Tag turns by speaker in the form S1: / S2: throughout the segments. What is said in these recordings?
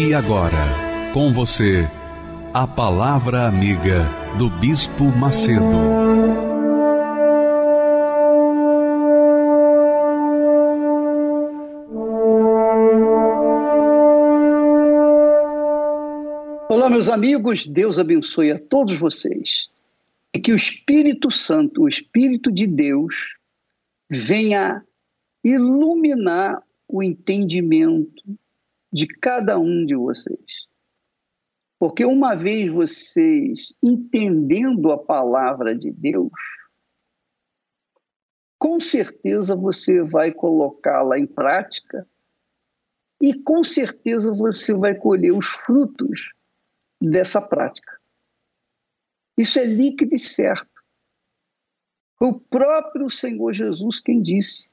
S1: E agora, com você, a Palavra Amiga do Bispo Macedo.
S2: Olá, meus amigos, Deus abençoe a todos vocês. E que o Espírito Santo, o Espírito de Deus, venha iluminar o entendimento de cada um de vocês. Porque uma vez vocês entendendo a palavra de Deus, com certeza você vai colocá-la em prática e com certeza você vai colher os frutos dessa prática. Isso é líquido e certo. Foi o próprio Senhor Jesus quem disse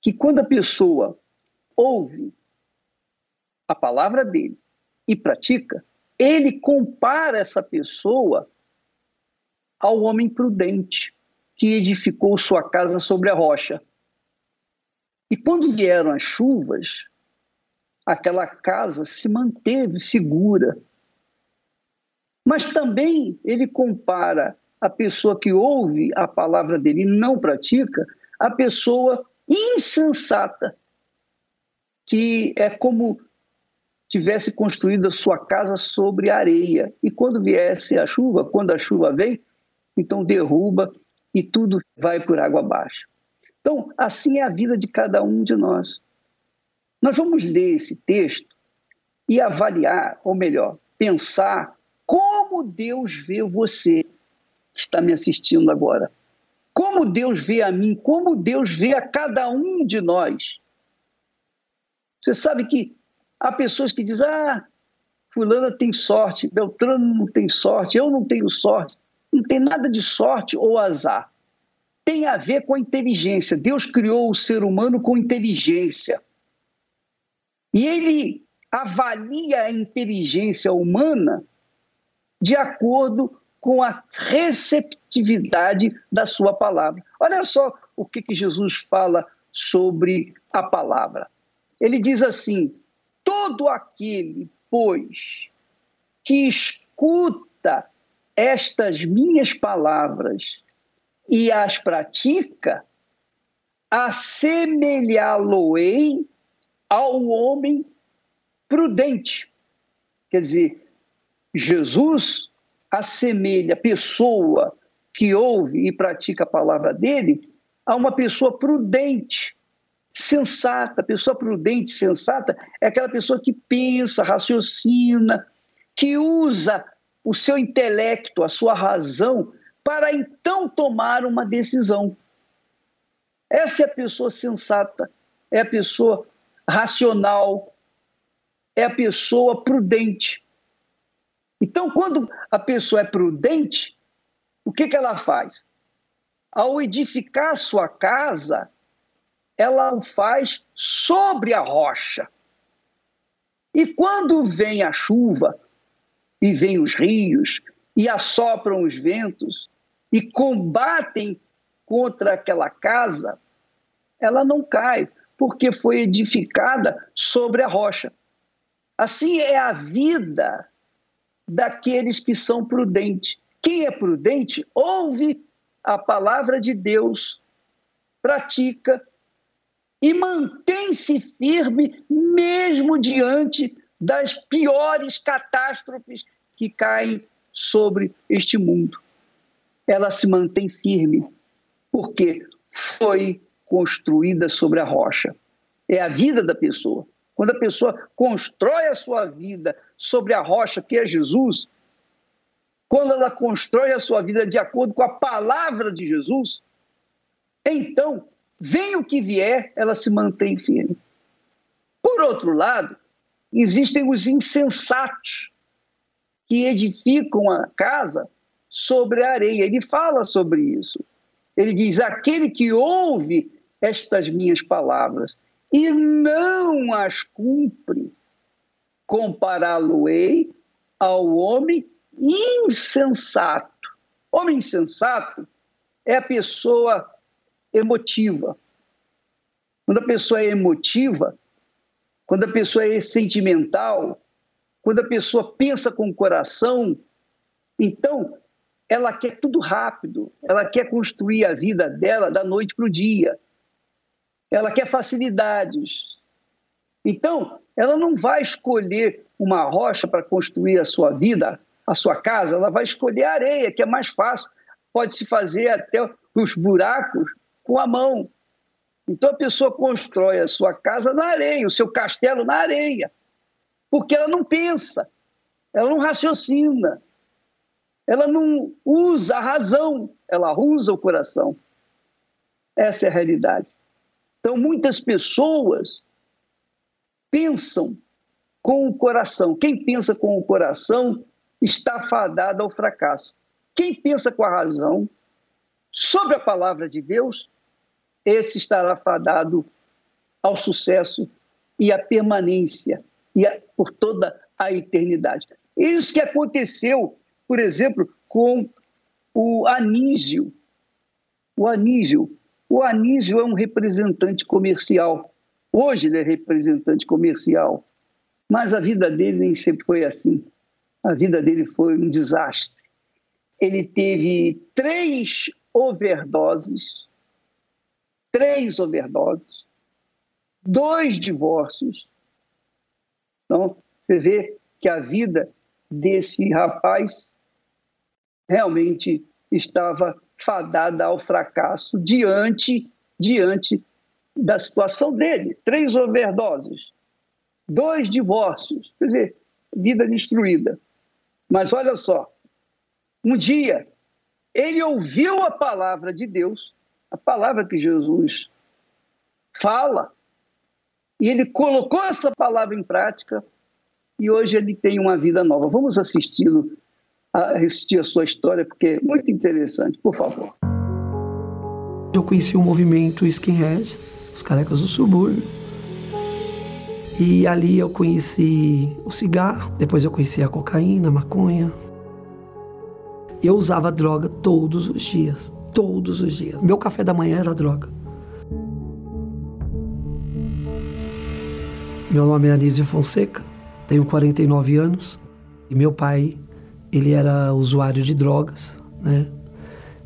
S2: que quando a pessoa ouve a palavra dele e pratica, ele compara essa pessoa ao homem prudente que edificou sua casa sobre a rocha. E quando vieram as chuvas, aquela casa se manteve segura. Mas também ele compara a pessoa que ouve a palavra dele e não pratica, a pessoa insensata, que é como tivesse construído a sua casa sobre areia. E quando viesse a chuva, quando a chuva vem, então derruba e tudo vai por água abaixo. Então, assim é a vida de cada um de nós. Nós vamos ler esse texto e avaliar, ou melhor, pensar como Deus vê você que está me assistindo agora. Como Deus vê a mim, como Deus vê a cada um de nós. Você sabe que Há pessoas que dizem: ah, Fulana tem sorte, Beltrano não tem sorte, eu não tenho sorte. Não tem nada de sorte ou azar. Tem a ver com a inteligência. Deus criou o ser humano com inteligência. E ele avalia a inteligência humana de acordo com a receptividade da sua palavra. Olha só o que, que Jesus fala sobre a palavra. Ele diz assim: todo aquele, pois, que escuta estas minhas palavras e as pratica, assemelhá-lo-ei ao homem prudente. Quer dizer, Jesus assemelha a pessoa que ouve e pratica a palavra dele a uma pessoa prudente, sensata, pessoa prudente, sensata, é aquela pessoa que pensa, raciocina, que usa o seu intelecto, a sua razão, para então tomar uma decisão. Essa é a pessoa sensata, é a pessoa racional, é a pessoa prudente. Então, quando a pessoa é prudente, o que, que ela faz? Ao edificar sua casa, ela o faz sobre a rocha. E quando vem a chuva, e vem os rios, e assopram os ventos, e combatem contra aquela casa, ela não cai, porque foi edificada sobre a rocha. Assim é a vida daqueles que são prudentes. Quem é prudente ouve a palavra de Deus, pratica e mantém-se firme mesmo diante das piores catástrofes que caem sobre este mundo. Ela se mantém firme porque foi construída sobre a rocha. É a vida da pessoa. Quando a pessoa constrói a sua vida sobre a rocha que é Jesus, quando ela constrói a sua vida de acordo com a palavra de Jesus, então Vem o que vier, ela se mantém firme. Por outro lado, existem os insensatos que edificam a casa sobre a areia. Ele fala sobre isso. Ele diz: aquele que ouve estas minhas palavras e não as cumpre, compará-lo-ei ao homem insensato. Homem insensato é a pessoa emotiva. Quando a pessoa é emotiva, quando a pessoa é sentimental, quando a pessoa pensa com o coração, então ela quer tudo rápido, ela quer construir a vida dela da noite para o dia, ela quer facilidades. Então, ela não vai escolher uma rocha para construir a sua vida, a sua casa, ela vai escolher areia, que é mais fácil, pode se fazer até os buracos com a mão. Então a pessoa constrói a sua casa na areia, o seu castelo na areia, porque ela não pensa, ela não raciocina, ela não usa a razão, ela usa o coração. Essa é a realidade. Então, muitas pessoas pensam com o coração. Quem pensa com o coração está fadado ao fracasso. Quem pensa com a razão sobre a palavra de Deus, esse estará fadado ao sucesso e à permanência e a, por toda a eternidade. Isso que aconteceu por exemplo, com o Anísio. O Anísio, o Anísio é um representante comercial. Hoje ele é representante comercial, mas a vida dele nem sempre foi assim. A vida dele foi um desastre. Ele teve três overdoses, três overdoses, dois divórcios. Então, você vê que a vida desse rapaz realmente estava fadada ao fracasso diante diante da situação dele. Três overdoses, dois divórcios, quer dizer, vida destruída. Mas olha só, um dia ele ouviu a palavra de Deus, a palavra que Jesus fala, e ele colocou essa palavra em prática e hoje ele tem uma vida nova. Vamos assisti-lo assistir a sua história, porque é muito interessante. Por favor.
S3: Eu conheci o movimento Skinheads, os carecas do subúrbio. E ali eu conheci o cigarro, depois eu conheci a cocaína, a maconha. Eu usava droga todos os dias, todos os dias. Meu café da manhã era droga. Meu nome é Anísio Fonseca, tenho 49 anos e meu pai ele era usuário de drogas, né?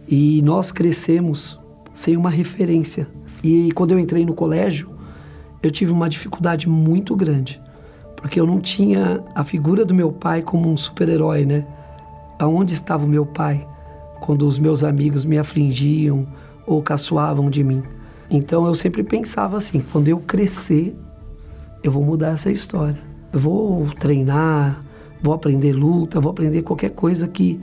S3: E nós crescemos sem uma referência. E quando eu entrei no colégio, eu tive uma dificuldade muito grande, porque eu não tinha a figura do meu pai como um super-herói, né? Aonde estava o meu pai quando os meus amigos me afligiam ou caçoavam de mim? Então eu sempre pensava assim: quando eu crescer, eu vou mudar essa história. Eu vou treinar, vou aprender luta, vou aprender qualquer coisa que,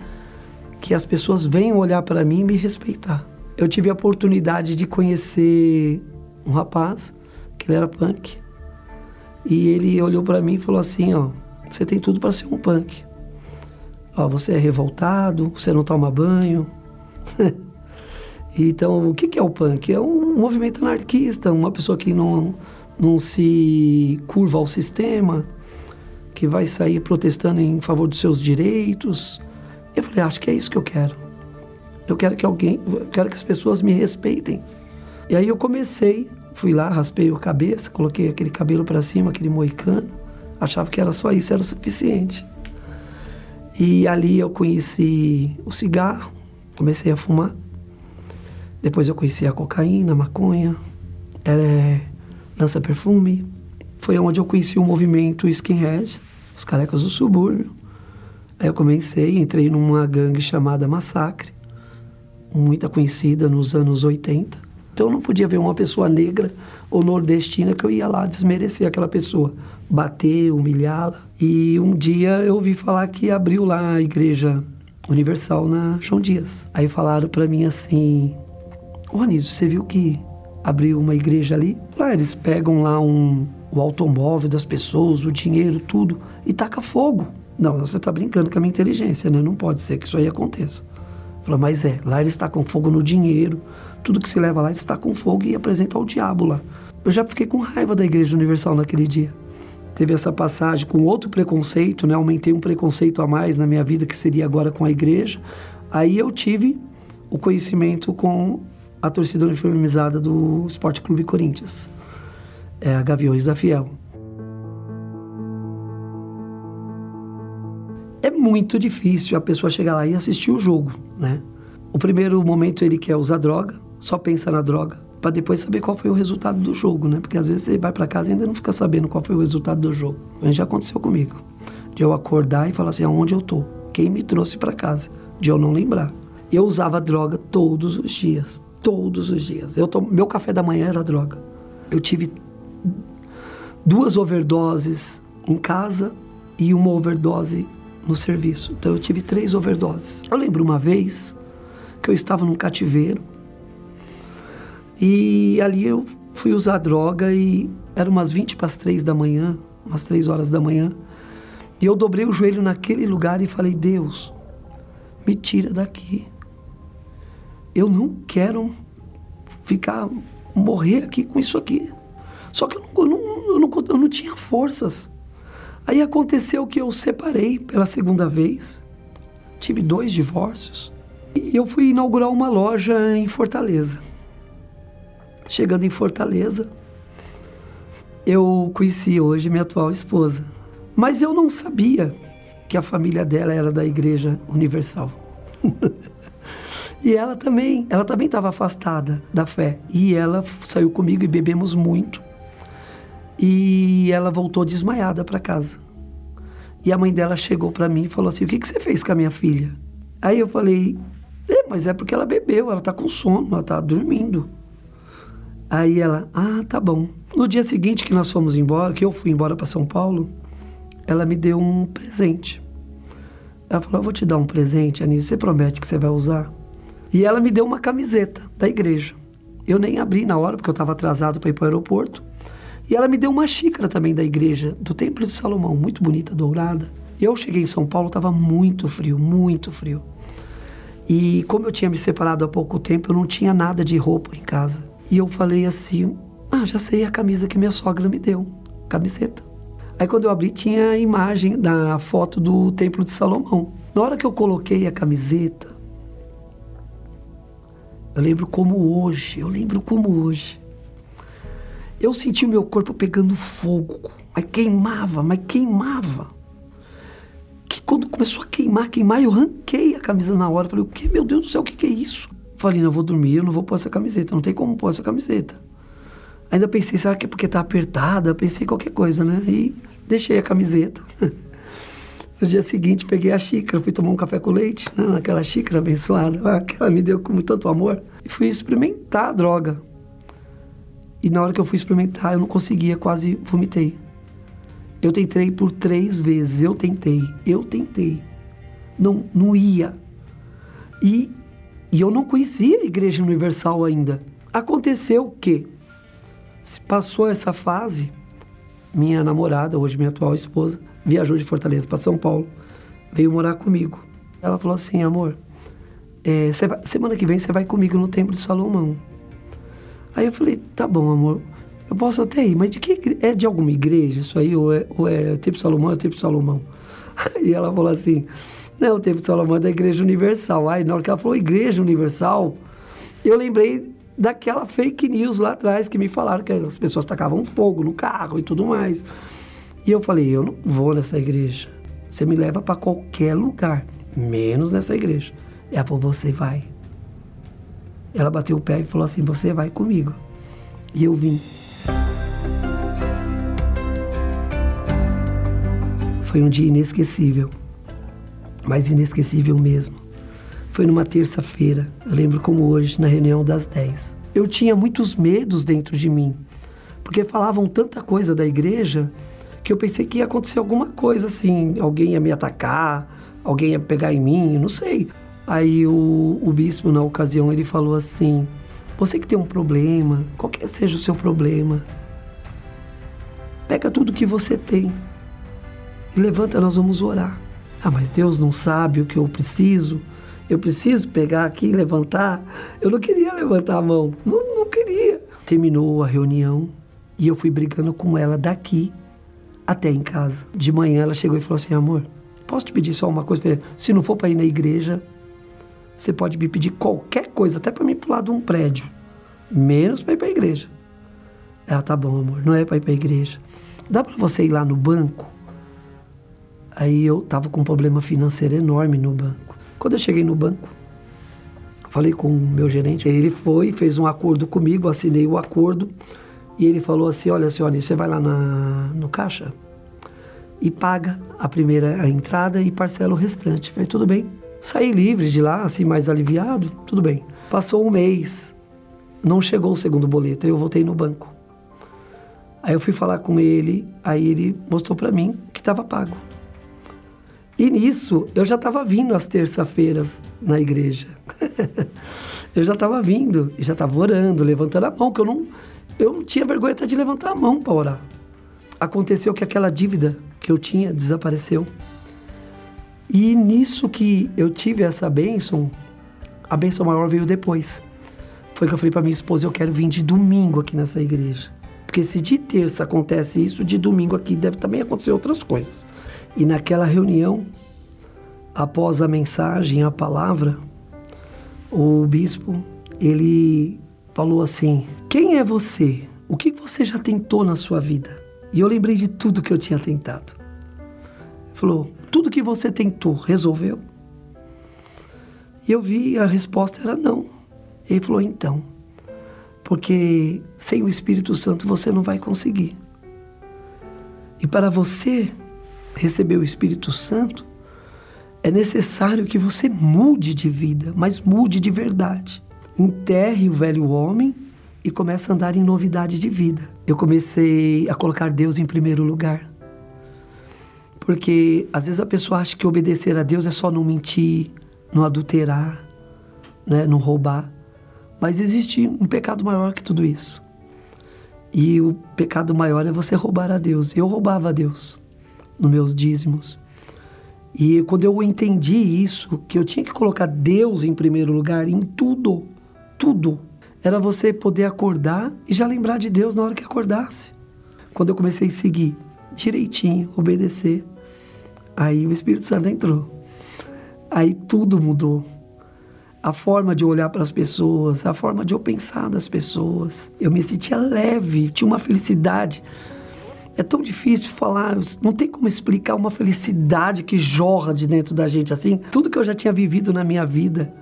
S3: que as pessoas venham olhar para mim e me respeitar. Eu tive a oportunidade de conhecer um rapaz, que ele era punk, e ele olhou para mim e falou assim, ó, você tem tudo para ser um punk. Você é revoltado, você não toma banho. então, o que é o punk? É um movimento anarquista, uma pessoa que não, não se curva ao sistema, que vai sair protestando em favor dos seus direitos. Eu falei, acho que é isso que eu quero. Eu quero que alguém, eu quero que as pessoas me respeitem. E aí eu comecei, fui lá, raspei a cabeça, coloquei aquele cabelo para cima, aquele moicano. Achava que era só isso, era o suficiente. E ali eu conheci o cigarro, comecei a fumar. Depois eu conheci a cocaína, a maconha, é, lança-perfume. Foi onde eu conheci o movimento Skinheads, os carecas do subúrbio. Aí eu comecei, entrei numa gangue chamada Massacre, muito conhecida nos anos 80. Então eu não podia ver uma pessoa negra ou nordestina que eu ia lá desmerecer aquela pessoa, bater, humilhá-la. E um dia eu ouvi falar que abriu lá a igreja universal na João Dias. Aí falaram para mim assim: Ô Anísio, você viu que abriu uma igreja ali? Lá eles pegam lá um, o automóvel das pessoas, o dinheiro, tudo, e taca fogo. Não, você está brincando com a minha inteligência, né? Não pode ser que isso aí aconteça. Falou, mas é, lá ele está com fogo no dinheiro, tudo que se leva lá ele está com fogo e apresenta ao diabo lá. Eu já fiquei com raiva da Igreja Universal naquele dia. Teve essa passagem com outro preconceito, né? Aumentei um preconceito a mais na minha vida, que seria agora com a igreja. Aí eu tive o conhecimento com a torcida uniformizada do Esporte Clube Corinthians, é a Gaviões da Fiel. É muito difícil a pessoa chegar lá e assistir o jogo, né? O primeiro momento ele quer usar droga, só pensa na droga, para depois saber qual foi o resultado do jogo, né? Porque às vezes você vai para casa e ainda não fica sabendo qual foi o resultado do jogo. Isso já aconteceu comigo. De eu acordar e falar assim, aonde eu tô? Quem me trouxe para casa? De eu não lembrar. Eu usava droga todos os dias, todos os dias. Eu. Meu café da manhã era droga. Eu tive duas overdoses em casa e uma overdose no serviço. Então eu tive três overdoses. Eu lembro uma vez que eu estava num cativeiro e ali eu fui usar droga e era umas 20 para as 3 da manhã, umas 3 horas da manhã. E eu dobrei o joelho naquele lugar e falei: Deus, me tira daqui eu não quero ficar, morrer aqui com isso aqui. Só que eu não, eu não, eu não, eu não tinha forças. Aí aconteceu que eu separei pela segunda vez, tive dois divórcios, e eu fui inaugurar uma loja em Fortaleza. Chegando em Fortaleza, eu conheci hoje minha atual esposa. Mas eu não sabia que a família dela era da Igreja Universal. E ela também, ela também estava afastada da fé. E ela saiu comigo e bebemos muito. E ela voltou desmaiada para casa. E a mãe dela chegou para mim e falou assim: "O que que você fez com a minha filha?" Aí eu falei: "É, mas é porque ela bebeu, ela tá com sono, ela tá dormindo." Aí ela: "Ah, tá bom." No dia seguinte que nós fomos embora, que eu fui embora para São Paulo, ela me deu um presente. Ela falou: "Eu vou te dar um presente, Anísio, você promete que você vai usar?" E ela me deu uma camiseta da igreja. Eu nem abri na hora, porque eu estava atrasado para ir para o aeroporto. E ela me deu uma xícara também da igreja, do Templo de Salomão, muito bonita, dourada. Eu cheguei em São Paulo, estava muito frio, muito frio. E como eu tinha me separado há pouco tempo, eu não tinha nada de roupa em casa. E eu falei assim: ah, já sei a camisa que minha sogra me deu, camiseta. Aí quando eu abri, tinha a imagem da foto do Templo de Salomão. Na hora que eu coloquei a camiseta, eu lembro como hoje, eu lembro como hoje. Eu senti o meu corpo pegando fogo, mas queimava, mas queimava. Que quando começou a queimar, queimar, eu ranquei a camisa na hora. Falei, o que, meu Deus do céu, o que, que é isso? Falei, não, vou dormir, eu não vou pôr essa camiseta, não tem como pôr essa camiseta. Ainda pensei, será que é porque tá apertada? Pensei qualquer coisa, né? E deixei a camiseta. No dia seguinte, peguei a xícara, fui tomar um café com leite, né, naquela xícara abençoada lá, que ela me deu com tanto amor, e fui experimentar a droga. E na hora que eu fui experimentar, eu não conseguia, quase vomitei. Eu tentei por três vezes, eu tentei, eu tentei. Não, não ia. E, e eu não conhecia a Igreja Universal ainda. Aconteceu que, se passou essa fase, minha namorada, hoje minha atual esposa, viajou de Fortaleza para São Paulo, veio morar comigo. Ela falou assim, amor, é, semana que vem você vai comigo no Templo de Salomão. Aí eu falei, tá bom, amor, eu posso até ir, mas de que é de alguma igreja isso aí? Ou é, ou é Templo de Salomão é Templo de Salomão? Aí ela falou assim, não, o Templo de Salomão é da Igreja Universal. Aí na hora que ela falou Igreja Universal, eu lembrei daquela fake news lá atrás que me falaram que as pessoas tacavam fogo no carro e tudo mais. E eu falei, eu não vou nessa igreja. Você me leva para qualquer lugar, menos nessa igreja. Ela falou, você vai. Ela bateu o pé e falou assim, você vai comigo. E eu vim. Foi um dia inesquecível, mas inesquecível mesmo. Foi numa terça-feira, eu lembro como hoje, na reunião das 10. Eu tinha muitos medos dentro de mim, porque falavam tanta coisa da igreja que eu pensei que ia acontecer alguma coisa assim, alguém ia me atacar, alguém ia pegar em mim, não sei. Aí o, o bispo, na ocasião, ele falou assim: Você que tem um problema, qualquer seja o seu problema, Pega tudo que você tem e levanta, nós vamos orar. Ah, mas Deus não sabe o que eu preciso. Eu preciso pegar aqui e levantar. Eu não queria levantar a mão. Não, não queria. Terminou a reunião e eu fui brigando com ela daqui até em casa. De manhã ela chegou e falou assim: amor, posso te pedir só uma coisa? Se não for para ir na igreja, você pode me pedir qualquer coisa, até para me pular de um prédio, menos para ir para a igreja. Ela, tá bom, amor, não é para ir para a igreja. Dá para você ir lá no banco? Aí eu tava com um problema financeiro enorme no banco. Quando eu cheguei no banco, falei com o meu gerente, ele foi, fez um acordo comigo, assinei o acordo e ele falou assim: Olha, senhora, você vai lá na, no caixa e paga a primeira a entrada e parcela o restante. Falei, tudo bem. Saí livre de lá, assim, mais aliviado, tudo bem. Passou um mês, não chegou o segundo boleto, eu voltei no banco. Aí eu fui falar com ele, aí ele mostrou para mim que estava pago. E nisso, eu já estava vindo às terça-feiras na igreja. eu já estava vindo, já estava orando, levantando a mão, que eu não, eu não tinha vergonha até de levantar a mão para orar. Aconteceu que aquela dívida que eu tinha desapareceu. E nisso que eu tive essa bênção, a bênção maior veio depois. Foi que eu falei para minha esposa: eu quero vir de domingo aqui nessa igreja. Porque se de terça acontece isso, de domingo aqui deve também acontecer outras coisas. E naquela reunião, após a mensagem, a palavra, o bispo, ele falou assim: Quem é você? O que você já tentou na sua vida? E eu lembrei de tudo que eu tinha tentado. Ele falou: tudo que você tentou, resolveu? E eu vi a resposta era não. Ele falou: então, porque sem o Espírito Santo você não vai conseguir. E para você receber o Espírito Santo, é necessário que você mude de vida, mas mude de verdade. Enterre o velho homem e comece a andar em novidade de vida. Eu comecei a colocar Deus em primeiro lugar. Porque às vezes a pessoa acha que obedecer a Deus é só não mentir, não adulterar, né, não roubar. Mas existe um pecado maior que tudo isso. E o pecado maior é você roubar a Deus. Eu roubava a Deus nos meus dízimos. E quando eu entendi isso, que eu tinha que colocar Deus em primeiro lugar em tudo, tudo, era você poder acordar e já lembrar de Deus na hora que acordasse. Quando eu comecei a seguir direitinho, obedecer. Aí o Espírito Santo entrou. Aí tudo mudou. A forma de olhar para as pessoas, a forma de eu pensar das pessoas. Eu me sentia leve, tinha uma felicidade. É tão difícil falar, não tem como explicar uma felicidade que jorra de dentro da gente assim. Tudo que eu já tinha vivido na minha vida,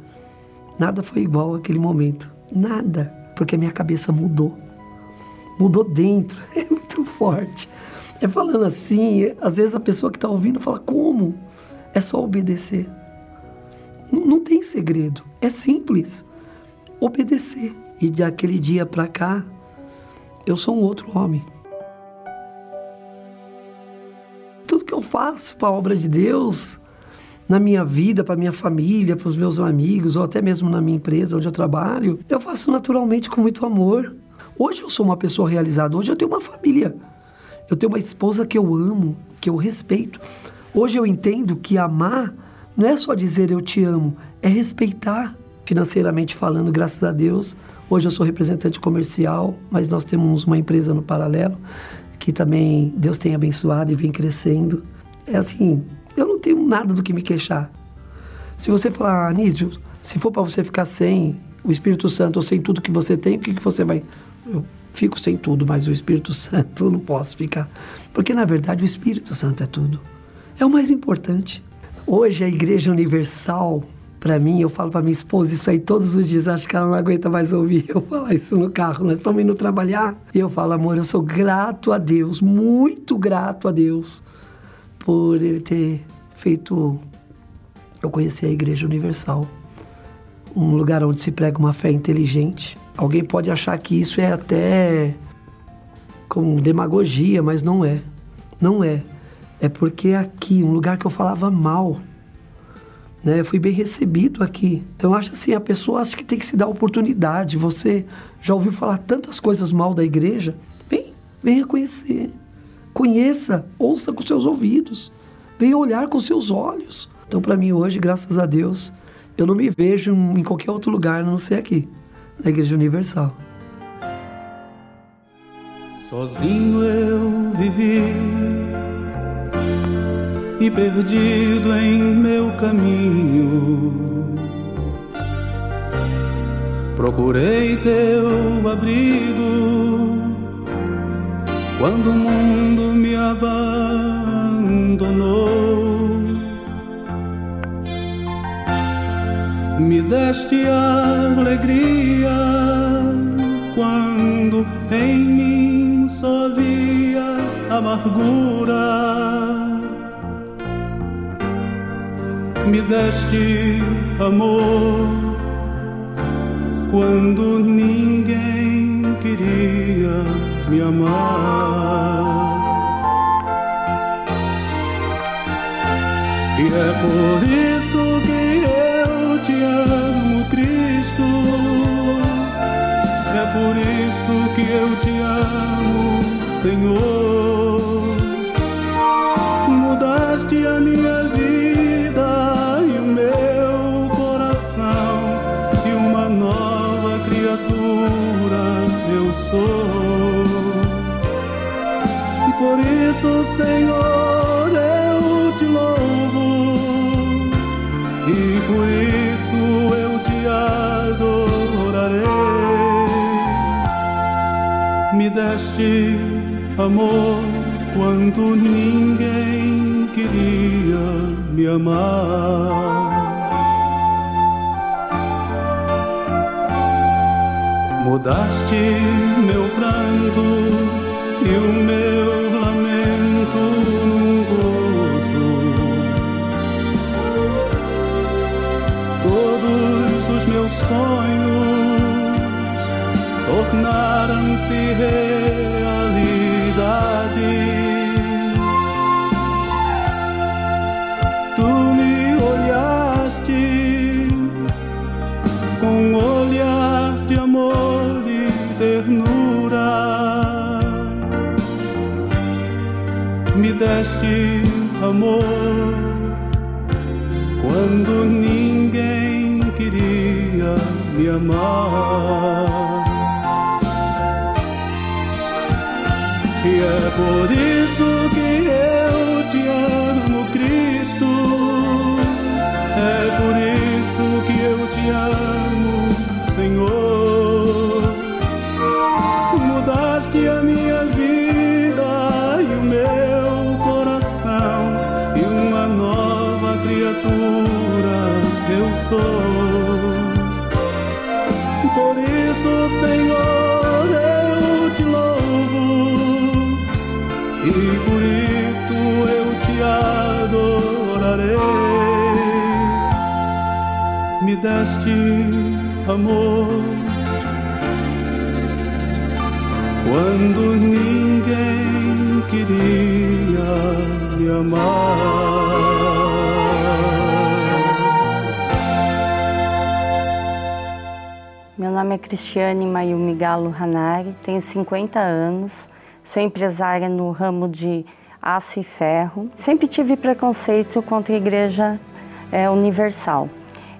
S3: nada foi igual àquele momento. Nada, porque a minha cabeça mudou. Mudou dentro, é muito forte. É falando assim, às vezes a pessoa que está ouvindo fala: como? É só obedecer. Não, não tem segredo, é simples. Obedecer. E de aquele dia para cá, eu sou um outro homem. Tudo que eu faço para a obra de Deus, na minha vida, para minha família, para os meus amigos, ou até mesmo na minha empresa onde eu trabalho, eu faço naturalmente com muito amor. Hoje eu sou uma pessoa realizada, hoje eu tenho uma família. Eu tenho uma esposa que eu amo, que eu respeito. Hoje eu entendo que amar não é só dizer eu te amo, é respeitar. Financeiramente falando, graças a Deus, hoje eu sou representante comercial, mas nós temos uma empresa no paralelo que também Deus tem abençoado e vem crescendo. É assim, eu não tenho nada do que me queixar. Se você falar, ah, Nídio, se for para você ficar sem o Espírito Santo ou sem tudo que você tem, o que, que você vai. Eu fico sem tudo, mas o Espírito Santo eu não posso ficar. Porque na verdade o Espírito Santo é tudo. É o mais importante. Hoje a Igreja Universal, para mim, eu falo para minha esposa isso aí todos os dias, acho que ela não aguenta mais ouvir eu falar isso no carro. Nós estamos indo trabalhar e eu falo, amor, eu sou grato a Deus, muito grato a Deus por Ele ter feito eu conheci a Igreja Universal, um lugar onde se prega uma fé inteligente, Alguém pode achar que isso é até como demagogia, mas não é. Não é. É porque aqui, um lugar que eu falava mal, né? Fui bem recebido aqui. Então acho assim, a pessoa acha que tem que se dar oportunidade. Você já ouviu falar tantas coisas mal da igreja? Vem, venha conhecer. Conheça, ouça com seus ouvidos, venha olhar com seus olhos. Então, para mim hoje, graças a Deus, eu não me vejo em qualquer outro lugar, a não ser aqui, na Igreja Universal.
S4: Sozinho eu vivi e perdido em meu caminho. Procurei teu abrigo quando o mundo me abandonou. Me deste alegria quando em mim só havia amargura. Me deste amor quando ninguém queria me amar. E é por isso que eu te amo, Cristo. É por isso que eu te amo, Senhor. Mudaste a minha isso, Senhor, eu te louvo, e por isso eu te adorarei. Me deste amor quando ninguém queria me amar. Mudaste meu pranto e o meu sonhos tornaram-se realidade.
S5: Hanari, tenho 50 anos, sou empresária no ramo de aço e ferro. Sempre tive preconceito contra a Igreja é, Universal.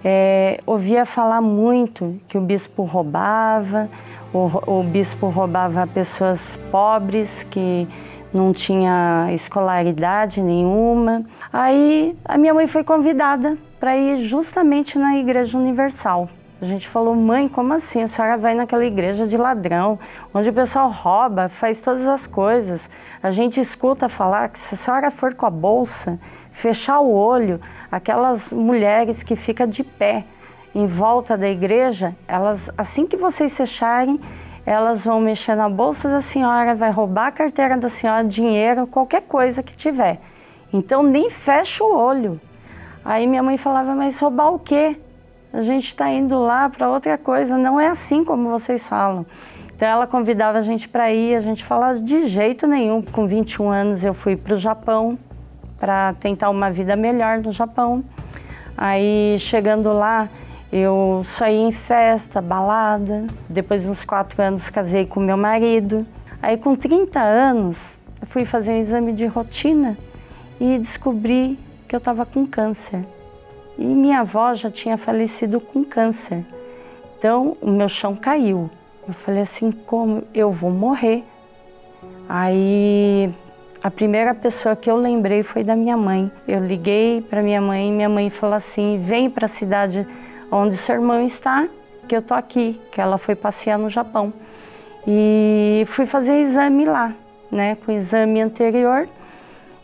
S5: É, ouvia falar muito que o bispo roubava, o, o bispo roubava pessoas pobres que não tinha escolaridade nenhuma. Aí a minha mãe foi convidada para ir justamente na Igreja Universal. A gente falou, mãe, como assim? A senhora vai naquela igreja de ladrão, onde o pessoal rouba, faz todas as coisas. A gente escuta falar que se a senhora for com a bolsa, fechar o olho, aquelas mulheres que ficam de pé em volta da igreja, elas, assim que vocês fecharem, elas vão mexer na bolsa da senhora, vai roubar a carteira da senhora, dinheiro, qualquer coisa que tiver. Então nem fecha o olho. Aí minha mãe falava, mas roubar o quê? A gente está indo lá para outra coisa, não é assim como vocês falam. Então ela convidava a gente para ir, a gente falava de jeito nenhum. Com 21 anos eu fui para o Japão para tentar uma vida melhor no Japão. Aí chegando lá, eu saí em festa, balada. Depois de uns quatro anos casei com meu marido. Aí com 30 anos, fui fazer um exame de rotina e descobri que eu estava com câncer. E minha avó já tinha falecido com câncer. Então, o meu chão caiu. Eu falei assim: como eu vou morrer? Aí, a primeira pessoa que eu lembrei foi da minha mãe. Eu liguei para minha mãe e minha mãe falou assim: vem para a cidade onde seu irmão está, que eu tô aqui. Que ela foi passear no Japão. E fui fazer exame lá, né, com exame anterior.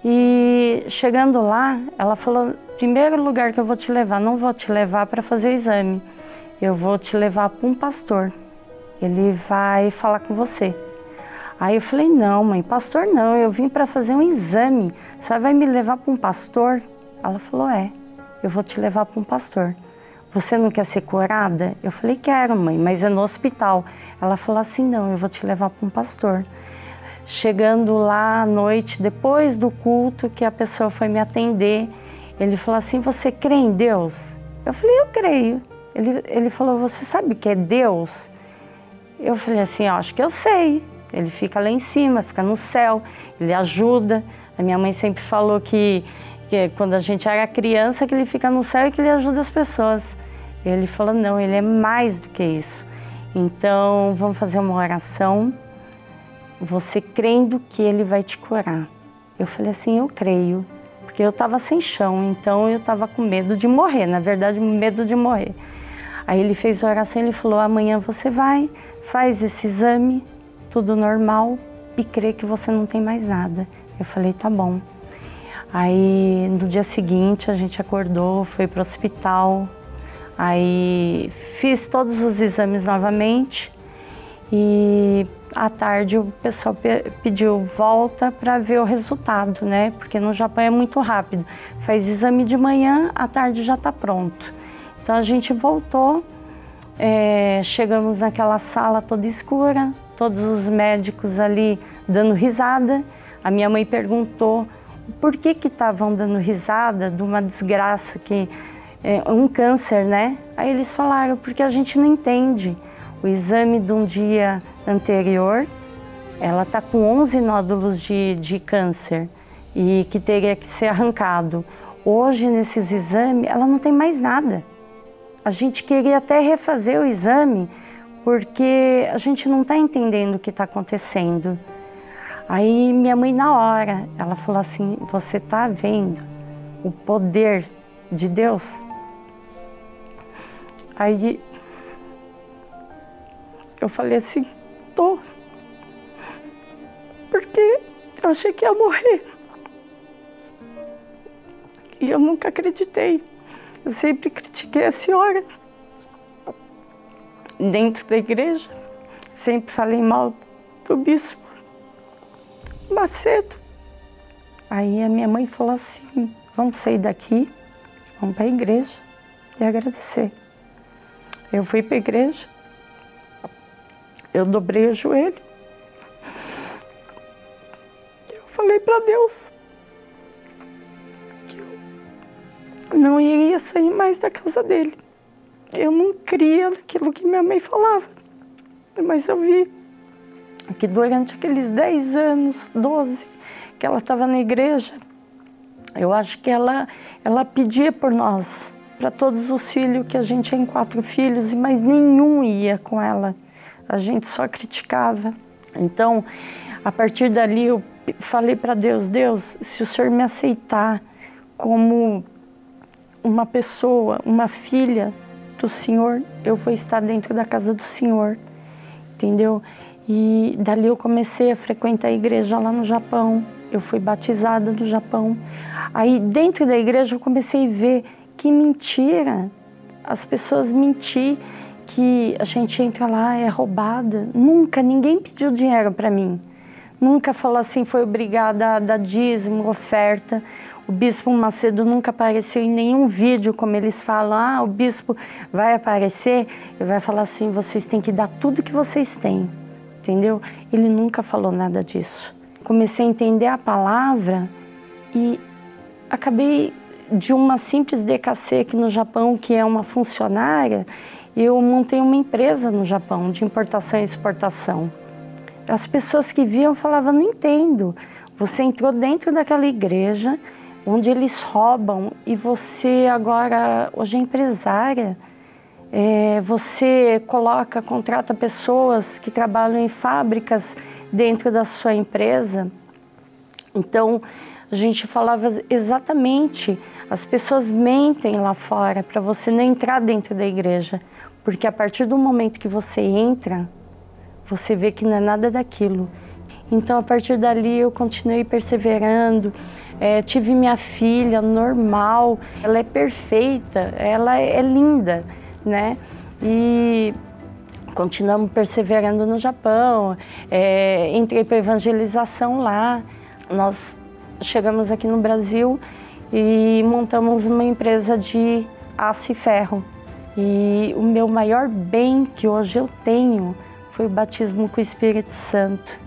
S5: E chegando lá, ela falou: primeiro lugar que eu vou te levar, não vou te levar para fazer o exame, eu vou te levar para um pastor. Ele vai falar com você. Aí eu falei: não, mãe, pastor não, eu vim para fazer um exame, só vai me levar para um pastor? Ela falou: é, eu vou te levar para um pastor. Você não quer ser curada? Eu falei: quero, mãe, mas é no hospital. Ela falou assim: não, eu vou te levar para um pastor. Chegando lá à noite, depois do culto, que a pessoa foi me atender, ele falou assim: Você crê em Deus? Eu falei: Eu creio. Ele, ele falou: Você sabe que é Deus? Eu falei assim: Acho que eu sei. Ele fica lá em cima, fica no céu, ele ajuda. A minha mãe sempre falou que, que quando a gente era criança, que ele fica no céu e que ele ajuda as pessoas. Ele falou: Não, ele é mais do que isso. Então, vamos fazer uma oração você crendo que ele vai te curar. Eu falei assim, eu creio, porque eu estava sem chão, então eu estava com medo de morrer, na verdade, medo de morrer. Aí ele fez a oração, ele falou: amanhã você vai, faz esse exame, tudo normal, e crê que você não tem mais nada. Eu falei: tá bom. Aí no dia seguinte a gente acordou, foi para o hospital, aí fiz todos os exames novamente e à tarde o pessoal pediu volta para ver o resultado, né? Porque no Japão é muito rápido. Faz exame de manhã, à tarde já está pronto. Então a gente voltou, é, chegamos naquela sala toda escura, todos os médicos ali dando risada. A minha mãe perguntou por que que estavam dando risada de uma desgraça que é um câncer, né? Aí eles falaram porque a gente não entende o exame de um dia anterior, ela está com 11 nódulos de, de câncer e que teria que ser arrancado. Hoje, nesses exames, ela não tem mais nada. A gente queria até refazer o exame porque a gente não está entendendo o que está acontecendo. Aí minha mãe, na hora, ela falou assim: Você está vendo o poder de Deus? Aí eu falei assim, tô. Porque eu achei que ia morrer. E eu nunca acreditei. Eu sempre critiquei a senhora. Dentro da igreja, sempre falei mal do bispo Macedo. Aí a minha mãe falou assim: vamos sair daqui, vamos para a igreja e agradecer. Eu fui para a igreja, eu dobrei o joelho. Eu falei para Deus que eu não iria sair mais da casa dele. Eu não cria naquilo que minha mãe falava, mas eu vi que durante aqueles 10 anos, 12, que ela estava na igreja, eu acho que ela, ela pedia por nós, para todos os filhos, que a gente tem quatro filhos, mas nenhum ia com ela a gente só criticava. Então, a partir dali eu falei para Deus: Deus, se o Senhor me aceitar como uma pessoa, uma filha do Senhor, eu vou estar dentro da casa do Senhor, entendeu? E dali eu comecei a frequentar a igreja lá no Japão. Eu fui batizada no Japão. Aí dentro da igreja eu comecei a ver que mentira, as pessoas mentir que a gente entra lá é roubada. Nunca ninguém pediu dinheiro para mim. Nunca falou assim, foi obrigada a dar dízimo, oferta. O bispo Macedo nunca apareceu em nenhum vídeo, como eles falam. Ah, o bispo vai aparecer e vai falar assim: vocês têm que dar tudo que vocês têm. Entendeu? Ele nunca falou nada disso. Comecei a entender a palavra e acabei de uma simples DKC aqui no Japão, que é uma funcionária, eu montei uma empresa no Japão de importação e exportação. As pessoas que viam falavam, não entendo, Você entrou dentro daquela igreja onde eles roubam e você agora hoje é empresária. É, você coloca, contrata pessoas que trabalham em fábricas dentro da sua empresa. Então, a gente falava exatamente, as pessoas mentem lá fora para você não entrar dentro da igreja, porque a partir do momento que você entra, você vê que não é nada daquilo. Então, a partir dali, eu continuei perseverando. É, tive minha filha normal, ela é perfeita, ela é linda, né? E continuamos perseverando no Japão. É, entrei para evangelização lá. Nós chegamos aqui no Brasil e montamos uma empresa de aço e ferro. E o meu maior bem que hoje eu tenho foi o batismo com o Espírito Santo.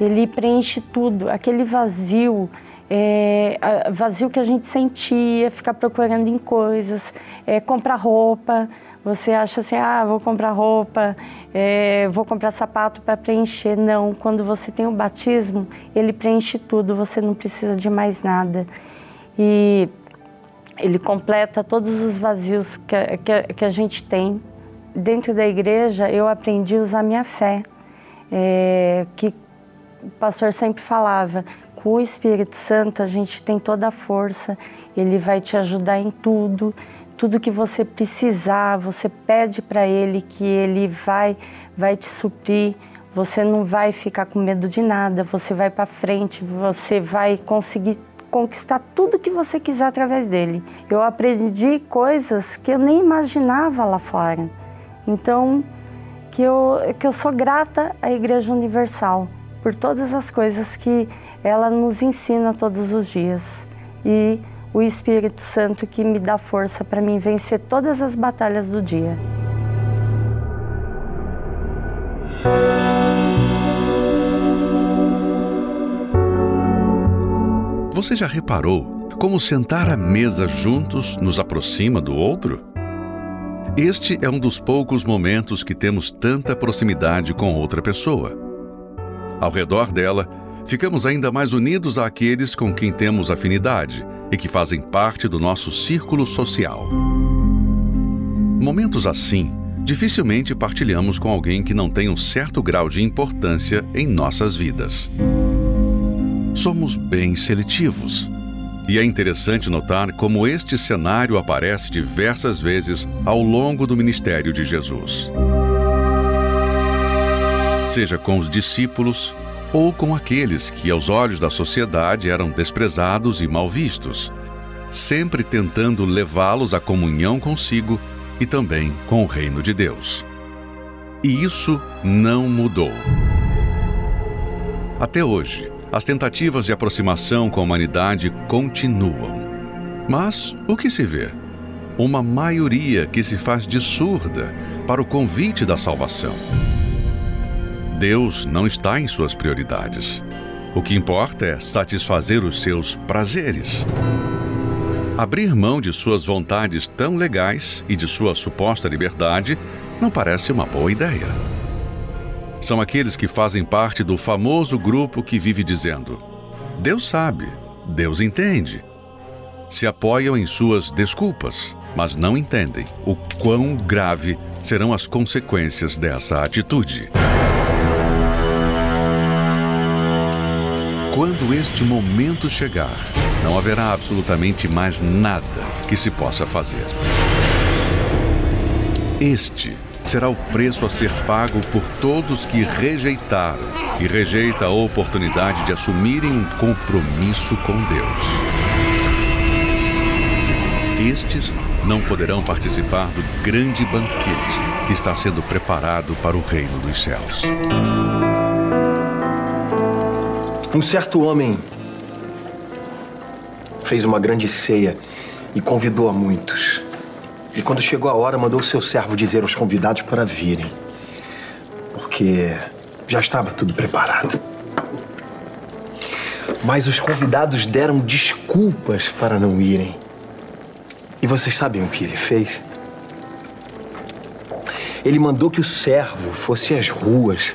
S5: Ele preenche tudo, aquele vazio, é, vazio que a gente sentia, ficar procurando em coisas, é, comprar roupa. Você acha assim, ah, vou comprar roupa, é, vou comprar sapato para preencher. Não, quando você tem o batismo, ele preenche tudo, você não precisa de mais nada. E ele completa todos os vazios que, que, que a gente tem dentro da igreja eu aprendi a usar minha fé, é, que o pastor sempre falava, com o Espírito Santo a gente tem toda a força, ele vai te ajudar em tudo, tudo que você precisar, você pede para ele que ele vai, vai te suprir. Você não vai ficar com medo de nada, você vai para frente, você vai conseguir conquistar tudo que você quiser através dele. Eu aprendi coisas que eu nem imaginava lá fora. Então, que eu, que eu sou grata à Igreja Universal por todas as coisas que ela nos ensina todos os dias. E o Espírito Santo que me dá força para mim vencer todas as batalhas do dia.
S1: Você já reparou como sentar à mesa juntos nos aproxima do outro? Este é um dos poucos momentos que temos tanta proximidade com outra pessoa. Ao redor dela, ficamos ainda mais unidos àqueles com quem temos afinidade e que fazem parte do nosso círculo social. Momentos assim, dificilmente partilhamos com alguém que não tem um certo grau de importância em nossas vidas. Somos bem seletivos e é interessante notar como este cenário aparece diversas vezes ao longo do ministério de Jesus. Seja com os discípulos ou com aqueles que, aos olhos da sociedade, eram desprezados e mal vistos, sempre tentando levá-los à comunhão consigo e também com o reino de Deus. E isso não mudou. Até hoje, as tentativas de aproximação com a humanidade continuam. Mas o que se vê? Uma maioria que se faz de surda para o convite da salvação. Deus não está em suas prioridades. O que importa é satisfazer os seus prazeres. Abrir mão de suas vontades tão legais e de sua suposta liberdade não parece uma boa ideia são aqueles que fazem parte do famoso grupo que vive dizendo: Deus sabe, Deus entende. Se apoiam em suas desculpas, mas não entendem o quão grave serão as consequências dessa atitude. Quando este momento chegar, não haverá absolutamente mais nada que se possa fazer. Este será o preço a ser pago por todos que rejeitaram e rejeita a oportunidade de assumirem um compromisso com Deus. Estes não poderão participar do grande banquete que está sendo preparado para o reino dos céus.
S6: Um certo homem fez uma grande ceia e convidou a muitos. E quando chegou a hora, mandou o seu servo dizer aos convidados para virem. Porque já estava tudo preparado. Mas os convidados deram desculpas para não irem. E vocês sabem o que ele fez? Ele mandou que o servo fosse às ruas,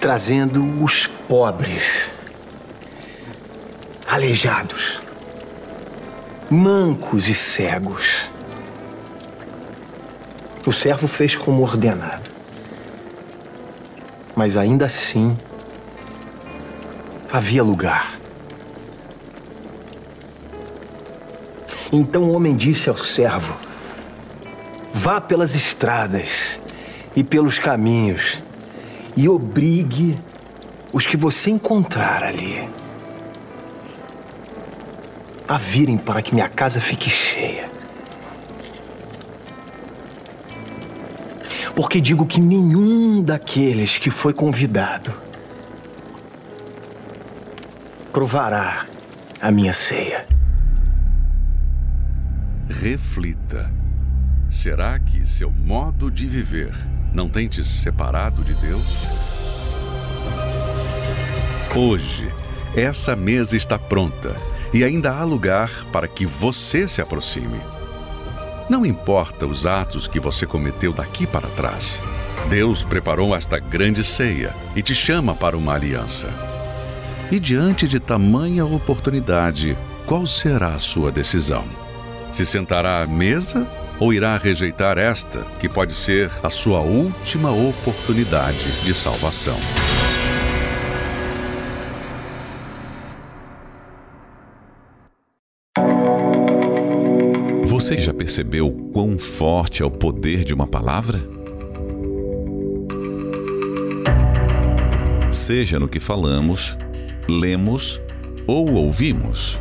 S6: trazendo os pobres, aleijados, mancos e cegos. O servo fez como ordenado. Mas ainda assim, havia lugar. Então o homem disse ao servo: Vá pelas estradas e pelos caminhos e obrigue os que você encontrar ali a virem para que minha casa fique cheia. Porque digo que nenhum daqueles que foi convidado provará a minha ceia.
S1: Reflita. Será que seu modo de viver não tem te separado de Deus? Hoje, essa mesa está pronta e ainda há lugar para que você se aproxime. Não importa os atos que você cometeu daqui para trás. Deus preparou esta grande ceia e te chama para uma aliança. E diante de tamanha oportunidade, qual será a sua decisão? Se sentará à mesa ou irá rejeitar esta, que pode ser a sua última oportunidade de salvação?
S7: Você já percebeu quão forte é o poder de uma palavra? Seja no que falamos, lemos ou ouvimos,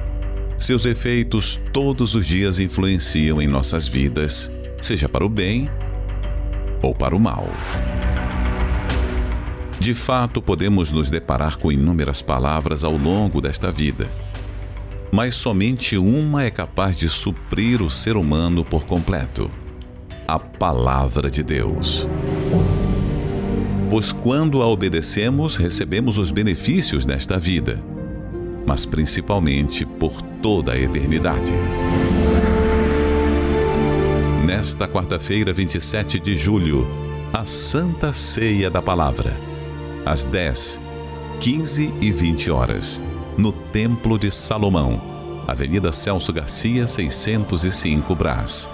S7: seus efeitos todos os dias influenciam em nossas vidas, seja para o bem ou para o mal. De fato, podemos nos deparar com inúmeras palavras ao longo desta vida mas somente uma é capaz de suprir o ser humano por completo: a Palavra de Deus. Pois quando a obedecemos, recebemos os benefícios nesta vida, mas principalmente por toda a eternidade. Nesta quarta-feira, 27 de julho, a Santa Ceia da Palavra, às 10, 15 e 20 horas no Templo de Salomão, Avenida Celso Garcia, 605 Brás,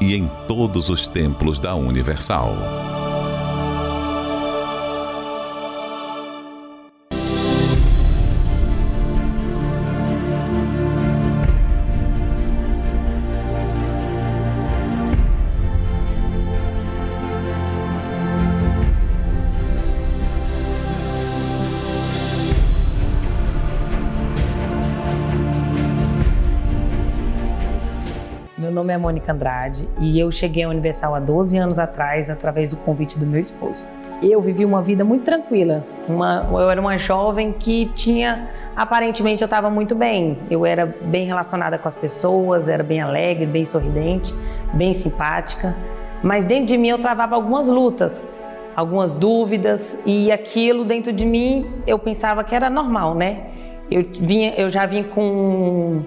S7: e em todos os templos da Universal.
S8: Nome é Mônica Andrade e eu cheguei à Universal há 12 anos atrás através do convite do meu esposo. Eu vivi uma vida muito tranquila. Uma, eu era uma jovem que tinha, aparentemente, eu estava muito bem. Eu era bem relacionada com as pessoas, era bem alegre, bem sorridente, bem simpática. Mas dentro de mim eu travava algumas lutas, algumas dúvidas e aquilo dentro de mim eu pensava que era normal, né? Eu, vinha, eu já vim com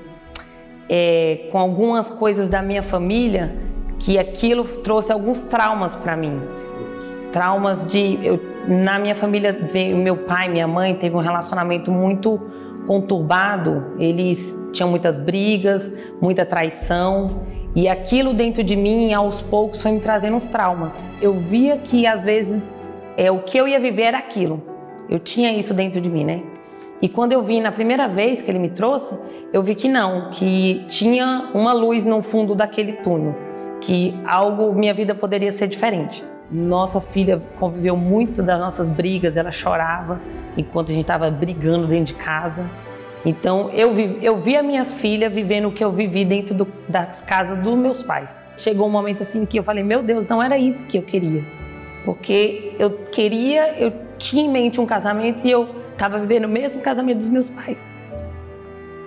S8: é, com algumas coisas da minha família que aquilo trouxe alguns traumas para mim. Traumas de. Eu, na minha família, meu pai minha mãe teve um relacionamento muito conturbado, eles tinham muitas brigas, muita traição. E aquilo dentro de mim, aos poucos, foi me trazendo uns traumas. Eu via que, às vezes, é, o que eu ia viver era aquilo. Eu tinha isso dentro de mim, né? E quando eu vim na primeira vez que ele me trouxe, eu vi que não, que tinha uma luz no fundo daquele túnel, que algo, minha vida poderia ser diferente. Nossa filha conviveu muito das nossas brigas, ela chorava enquanto a gente estava brigando dentro de casa. Então eu vi, eu vi a minha filha vivendo o que eu vivi dentro do, das casas dos meus pais. Chegou um momento assim que eu falei: Meu Deus, não era isso que eu queria. Porque eu queria, eu tinha em mente um casamento e eu estava vivendo o mesmo casamento dos meus pais.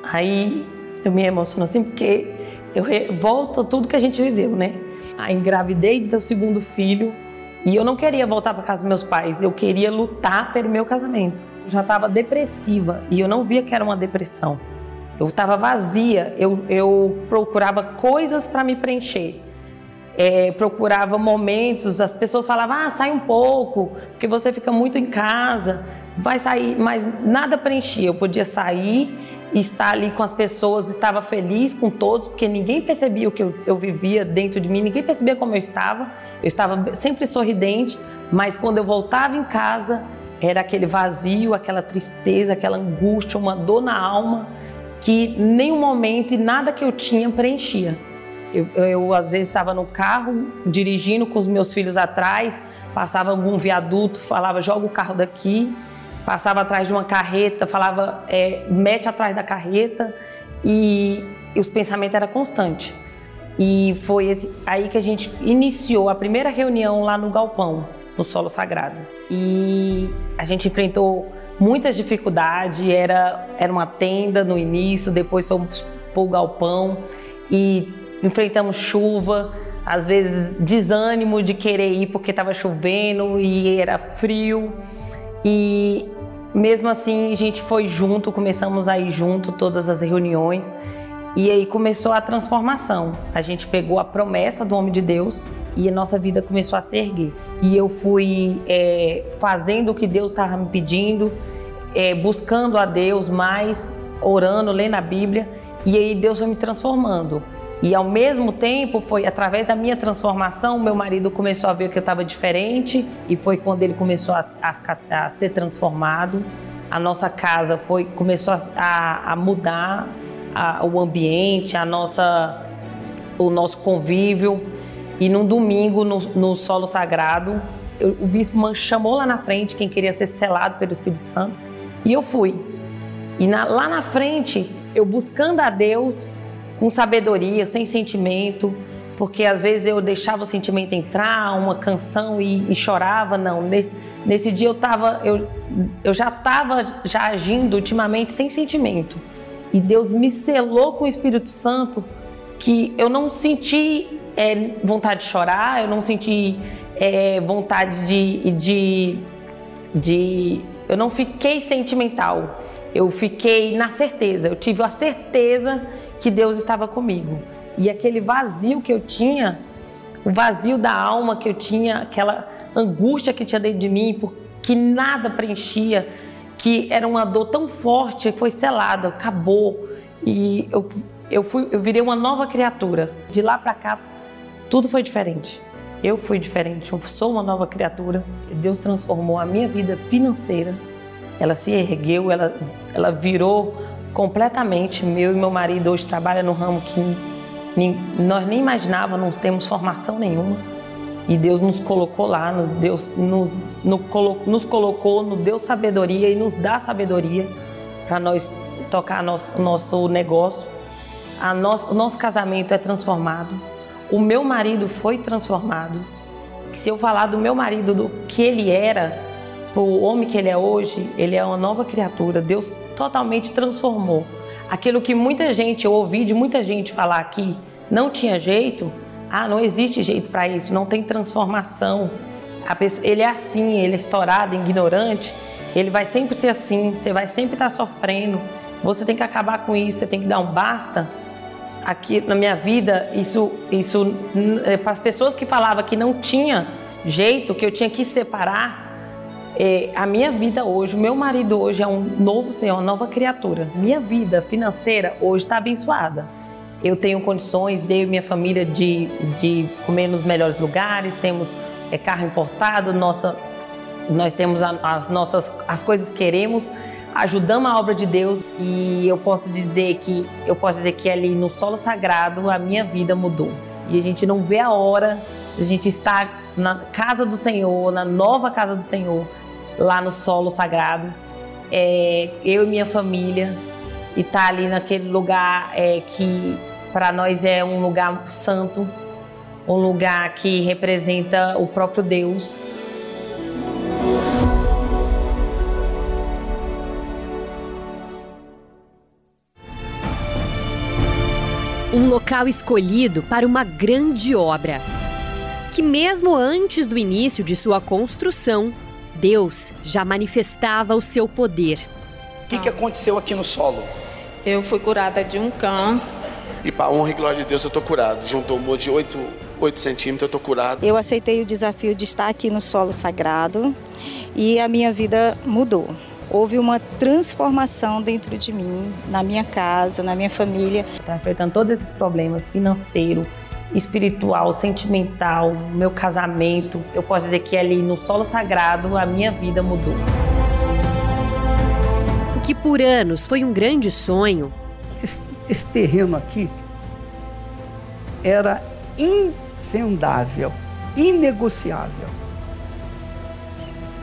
S8: Aí eu me emociono assim porque eu volto tudo que a gente viveu, né? Aí engravidei do segundo filho e eu não queria voltar para casa dos meus pais, eu queria lutar pelo meu casamento. Eu já estava depressiva e eu não via que era uma depressão. Eu estava vazia, eu, eu procurava coisas para me preencher. É, procurava momentos, as pessoas falavam, ah, sai um pouco, porque você fica muito em casa vai sair, mas nada preenchia. Eu podia sair estar ali com as pessoas, estava feliz com todos, porque ninguém percebia o que eu, eu, vivia dentro de mim, ninguém percebia como eu estava. Eu estava sempre sorridente, mas quando eu voltava em casa, era aquele vazio, aquela tristeza, aquela angústia, uma dor na alma que nenhum momento e nada que eu tinha preenchia. Eu, eu às vezes estava no carro dirigindo com os meus filhos atrás, passava algum viaduto, falava joga o carro daqui, passava atrás de uma carreta, falava é, mete atrás da carreta e, e os pensamentos eram constantes. E foi esse, aí que a gente iniciou a primeira reunião lá no galpão, no solo sagrado. E a gente enfrentou muitas dificuldades, era, era uma tenda no início, depois fomos para o galpão e enfrentamos chuva, às vezes desânimo de querer ir porque estava chovendo e era frio. E mesmo assim a gente foi junto, começamos a ir junto todas as reuniões. E aí começou a transformação. A gente pegou a promessa do homem de Deus e a nossa vida começou a se erguer. E eu fui é, fazendo o que Deus estava me pedindo, é, buscando a Deus mais, orando, lendo a Bíblia. E aí Deus foi me transformando. E ao mesmo tempo, foi através da minha transformação, meu marido começou a ver que eu estava diferente e foi quando ele começou a, a, ficar, a ser transformado. A nossa casa foi começou a, a mudar o ambiente, a nossa, o nosso convívio. E num domingo, no, no solo sagrado, eu, o bispo chamou lá na frente quem queria ser selado pelo Espírito Santo e eu fui. E na, lá na frente, eu buscando a Deus, com sabedoria, sem sentimento, porque às vezes eu deixava o sentimento entrar, uma canção e, e chorava. Não, nesse, nesse dia eu tava, eu, eu já estava já agindo ultimamente sem sentimento. E Deus me selou com o Espírito Santo que eu não senti é, vontade de chorar, eu não senti é, vontade de, de, de. Eu não fiquei sentimental, eu fiquei na certeza, eu tive a certeza que Deus estava comigo. E aquele vazio que eu tinha, o vazio da alma que eu tinha, aquela angústia que tinha dentro de mim, que nada preenchia, que era uma dor tão forte, foi selada, acabou. E eu, eu, fui, eu virei uma nova criatura. De lá para cá, tudo foi diferente. Eu fui diferente, eu sou uma nova criatura. Deus transformou a minha vida financeira. Ela se ergueu, ela, ela virou completamente. Meu e meu marido hoje trabalham no ramo que nós nem imaginávamos, não temos formação nenhuma. E Deus nos colocou lá, nos, Deus, no, no, nos colocou, nos deu sabedoria e nos dá sabedoria para nós tocar nosso, nosso negócio. A o nosso casamento é transformado. O meu marido foi transformado. Se eu falar do meu marido, do que ele era, o homem que ele é hoje, ele é uma nova criatura. Deus totalmente transformou. Aquilo que muita gente, eu ouvi de muita gente falar que não tinha jeito, ah, não existe jeito para isso, não tem transformação. Pessoa, ele é assim, ele é estourado, ignorante, ele vai sempre ser assim, você vai sempre estar tá sofrendo. Você tem que acabar com isso, você tem que dar um basta. Aqui na minha vida, isso, isso é, para as pessoas que falavam que não tinha jeito, que eu tinha que separar, é, a minha vida hoje, o meu marido hoje é um novo ser, uma nova criatura. Minha vida financeira hoje está abençoada. Eu tenho condições, eu minha família, de, de comer nos melhores lugares, temos é, carro importado, nossa, nós temos a, as nossas as coisas que queremos, ajudamos a obra de Deus e eu posso dizer que eu posso dizer que ali no solo sagrado a minha vida mudou. E a gente não vê a hora a gente estar na casa do Senhor, na nova casa do Senhor, lá no solo sagrado, é, eu e minha família, e tá ali naquele lugar é, que para nós é um lugar santo, um lugar que representa o próprio Deus.
S9: Um local escolhido para uma grande obra, que mesmo antes do início de sua construção, Deus já manifestava o seu poder.
S10: O que, que aconteceu aqui no solo?
S11: Eu fui curada de um câncer.
S10: E para honra e glória de Deus, eu estou curado. De um tumor de 8, 8 centímetros, eu estou curado.
S12: Eu aceitei o desafio de estar aqui no solo sagrado e a minha vida mudou. houve uma transformação dentro de mim, na minha casa, na minha família.
S8: Está enfrentando todos esses problemas financeiro, espiritual, sentimental, meu casamento. Eu posso dizer que ali no solo sagrado a minha vida mudou.
S9: O que por anos foi um grande sonho.
S2: Esse, esse terreno aqui era invendável, inegociável.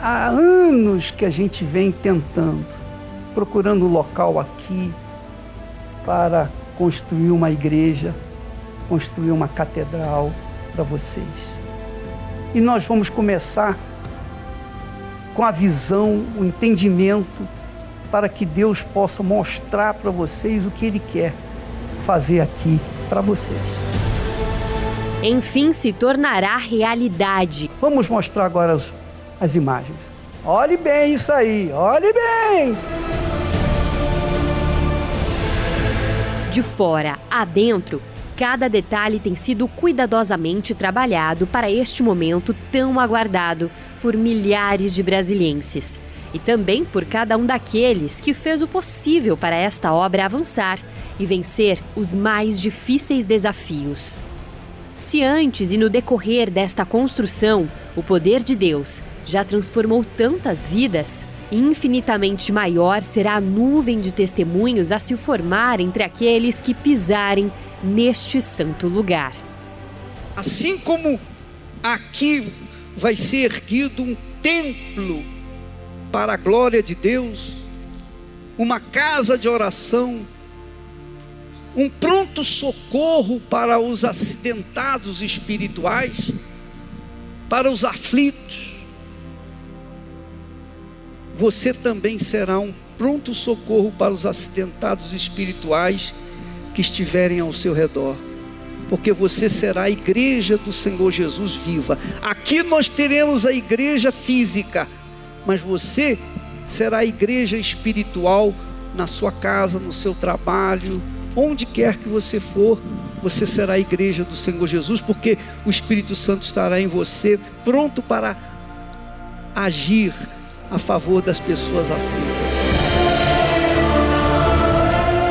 S2: Há anos que a gente vem tentando, procurando um local aqui para construir uma igreja, construir uma catedral para vocês. E nós vamos começar com a visão, o entendimento, para que Deus possa mostrar para vocês o que Ele quer fazer aqui para vocês.
S9: Enfim, se tornará realidade.
S2: Vamos mostrar agora as, as imagens. Olhe bem isso aí, olhe bem!
S9: De fora a dentro, cada detalhe tem sido cuidadosamente trabalhado para este momento tão aguardado por milhares de brasilienses. E também por cada um daqueles que fez o possível para esta obra avançar e vencer os mais difíceis desafios. Se antes e no decorrer desta construção o poder de Deus já transformou tantas vidas, infinitamente maior será a nuvem de testemunhos a se formar entre aqueles que pisarem neste santo lugar.
S2: Assim como aqui vai ser erguido um templo para a glória de Deus, uma casa de oração um pronto socorro para os acidentados espirituais, para os aflitos. Você também será um pronto socorro para os acidentados espirituais que estiverem ao seu redor, porque você será a igreja do Senhor Jesus viva. Aqui nós teremos a igreja física, mas você será a igreja espiritual na sua casa, no seu trabalho, onde quer que você for, você será a igreja do Senhor Jesus, porque o Espírito Santo estará em você, pronto para agir a favor das pessoas aflitas.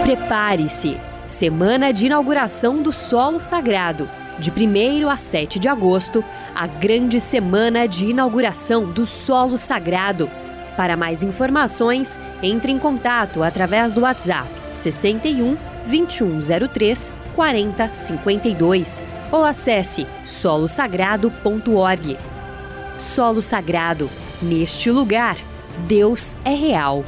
S9: Prepare-se. Semana de inauguração do Solo Sagrado. De 1 a 7 de agosto, a grande semana de inauguração do Solo Sagrado. Para mais informações, entre em contato através do WhatsApp 61 2103 4052 ou acesse solosagrado.org. Solo Sagrado, neste lugar, Deus é real.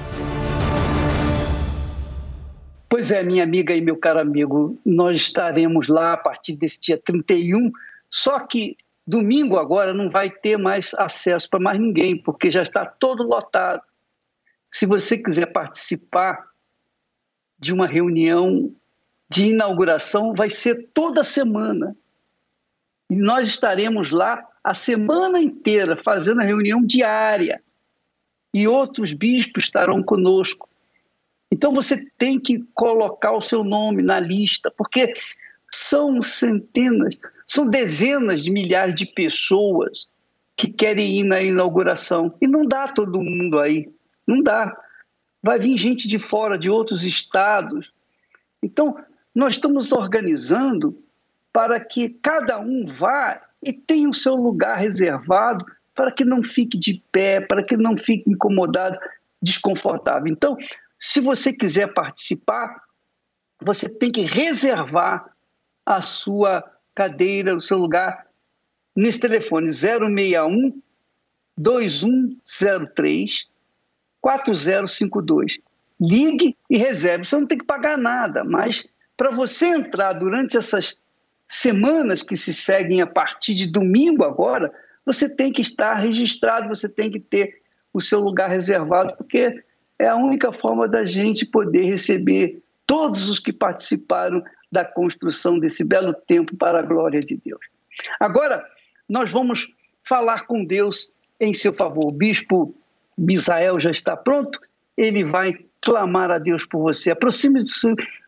S2: Pois é, minha amiga e meu caro amigo, nós estaremos lá a partir desse dia 31, só que domingo agora não vai ter mais acesso para mais ninguém, porque já está todo lotado. Se você quiser participar, de uma reunião de inauguração vai ser toda semana. E nós estaremos lá a semana inteira fazendo a reunião diária. E outros bispos estarão conosco. Então você tem que colocar o seu nome na lista, porque são centenas, são dezenas de milhares de pessoas que querem ir na inauguração. E não dá todo mundo aí. Não dá vai vir gente de fora, de outros estados. Então, nós estamos organizando para que cada um vá e tenha o seu lugar reservado para que não fique de pé, para que não fique incomodado, desconfortável. Então, se você quiser participar, você tem que reservar a sua cadeira, o seu lugar nesse telefone 061 2103 4052. Ligue e reserve. Você não tem que pagar nada, mas para você entrar durante essas semanas que se seguem a partir de domingo agora, você tem que estar registrado, você tem que ter o seu lugar reservado, porque é a única forma da gente poder receber todos os que participaram da construção desse belo templo para a glória de Deus. Agora, nós vamos falar com Deus em seu favor. O bispo Misael já está pronto, ele vai clamar a Deus por você. Aproxime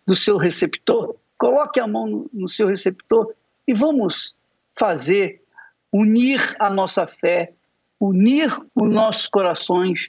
S2: do seu, receptor, coloque a mão no seu receptor e vamos fazer, unir a nossa fé, unir os nossos corações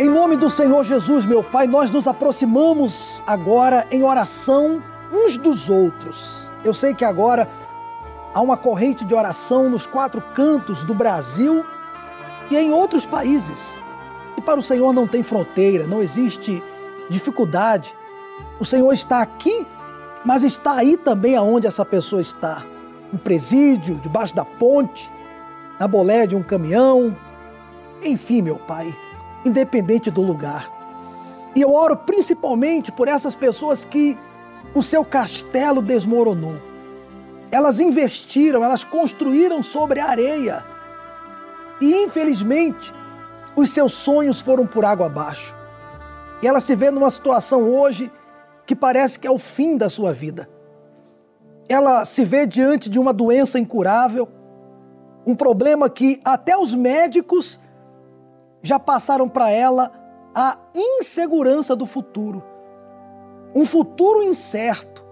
S13: Em nome do Senhor Jesus, meu Pai, nós nos aproximamos agora em oração uns dos outros. Eu sei que agora há uma corrente de oração nos quatro cantos do Brasil e em outros países. E para o Senhor não tem fronteira, não existe dificuldade. O Senhor está aqui, mas está aí também aonde essa pessoa está. No presídio, debaixo da ponte, na bolé de um caminhão. Enfim, meu Pai independente do lugar. E eu oro principalmente por essas pessoas que o seu castelo desmoronou. Elas investiram, elas construíram sobre a areia. E infelizmente, os seus sonhos foram por água abaixo. E ela se vê numa situação hoje que parece que é o fim da sua vida. Ela se vê diante de uma doença incurável, um problema que até os médicos já passaram para ela a insegurança do futuro. Um futuro incerto.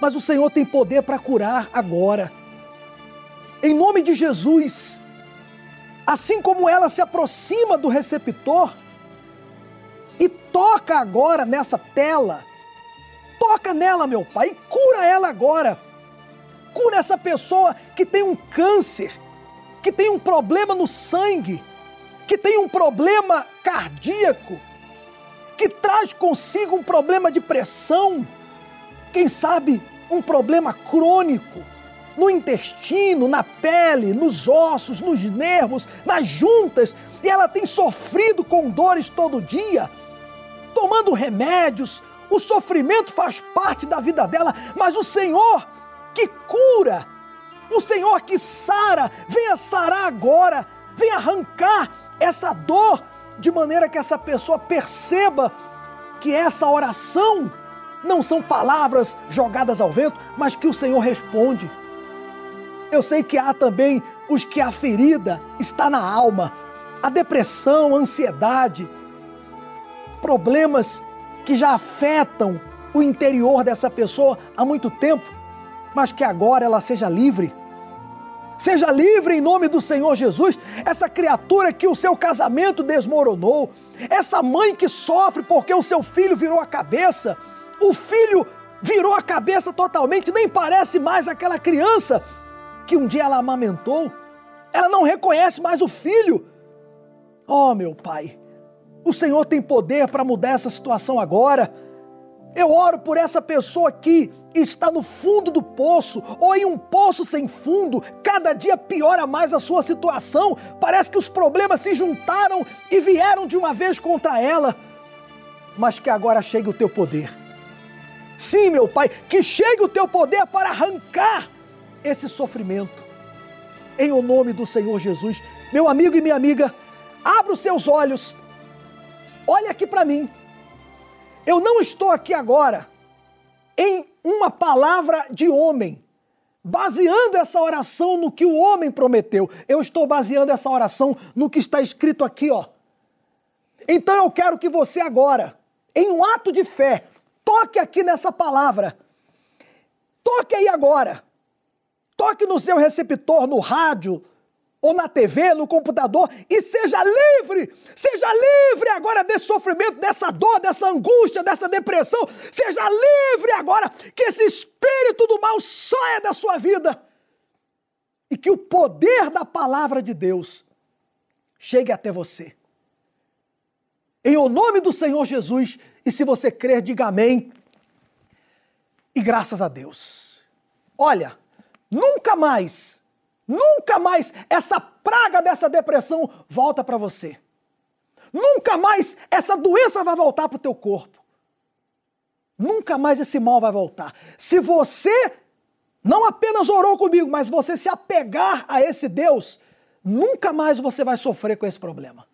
S13: Mas o Senhor tem poder para curar agora. Em nome de Jesus, assim como ela se aproxima do receptor e toca agora nessa tela, toca nela, meu Pai, e cura ela agora. Cura essa pessoa que tem um câncer, que tem um problema no sangue que tem um problema cardíaco, que traz consigo um problema de pressão, quem sabe um problema crônico no intestino, na pele, nos ossos, nos nervos, nas juntas, e ela tem sofrido com dores todo dia, tomando remédios, o sofrimento faz parte da vida dela, mas o Senhor que cura, o Senhor que sara, venha sarar agora, venha arrancar essa dor, de maneira que essa pessoa perceba que essa oração não são palavras jogadas ao vento, mas que o Senhor responde. Eu sei que há também os que a ferida está na alma, a depressão, a ansiedade, problemas que já afetam o interior dessa pessoa há muito tempo, mas que agora ela seja livre Seja livre em nome do Senhor Jesus. Essa criatura que o seu casamento desmoronou, essa mãe que sofre porque o seu filho virou a cabeça, o filho virou a cabeça totalmente, nem parece mais aquela criança que um dia ela amamentou. Ela não reconhece mais o filho. Oh, meu Pai, o Senhor tem poder para mudar essa situação agora. Eu oro por essa pessoa que está no fundo do poço ou em um poço sem fundo. Cada dia piora mais a sua situação. Parece que os problemas se juntaram e vieram de uma vez contra ela. Mas que agora chegue o teu poder. Sim, meu Pai, que chegue o teu poder para arrancar esse sofrimento. Em o nome do Senhor Jesus, meu amigo e minha amiga, abra os seus olhos. Olhe aqui para mim. Eu não estou aqui agora em uma palavra de homem, baseando essa oração no que o homem prometeu. Eu estou baseando essa oração no que está escrito aqui, ó. Então eu quero que você agora, em um ato de fé, toque aqui nessa palavra. Toque aí agora. Toque no seu receptor, no rádio, ou na TV, no computador, e seja livre, seja livre agora desse sofrimento, dessa dor, dessa angústia, dessa depressão, seja livre agora, que esse espírito do mal saia da sua vida e que o poder da palavra de Deus chegue até você. Em o nome do Senhor Jesus, e se você crer, diga amém. E graças a Deus. Olha, nunca mais Nunca mais essa praga dessa depressão volta para você. Nunca mais essa doença vai voltar para o teu corpo. Nunca mais esse mal vai voltar. Se você não apenas orou comigo, mas você se apegar a esse Deus, nunca mais você vai sofrer com esse problema.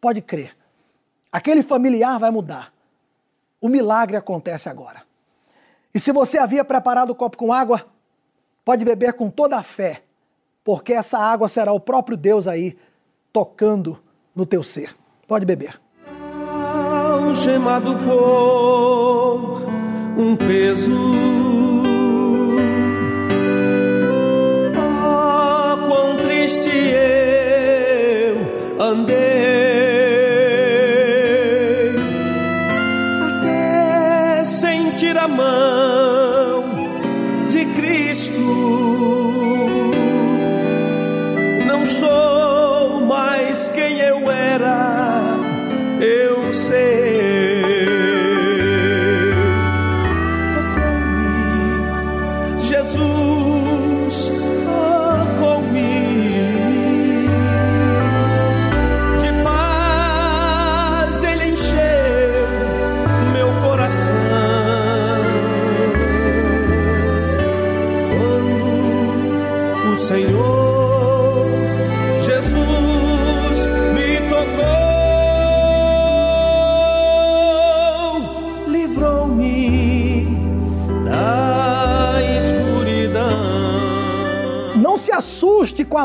S13: Pode crer. Aquele familiar vai mudar. O milagre acontece agora. E se você havia preparado o copo com água, pode beber com toda a fé, porque essa água será o próprio Deus aí tocando no teu ser. Pode beber.
S14: Algemado por um peso andei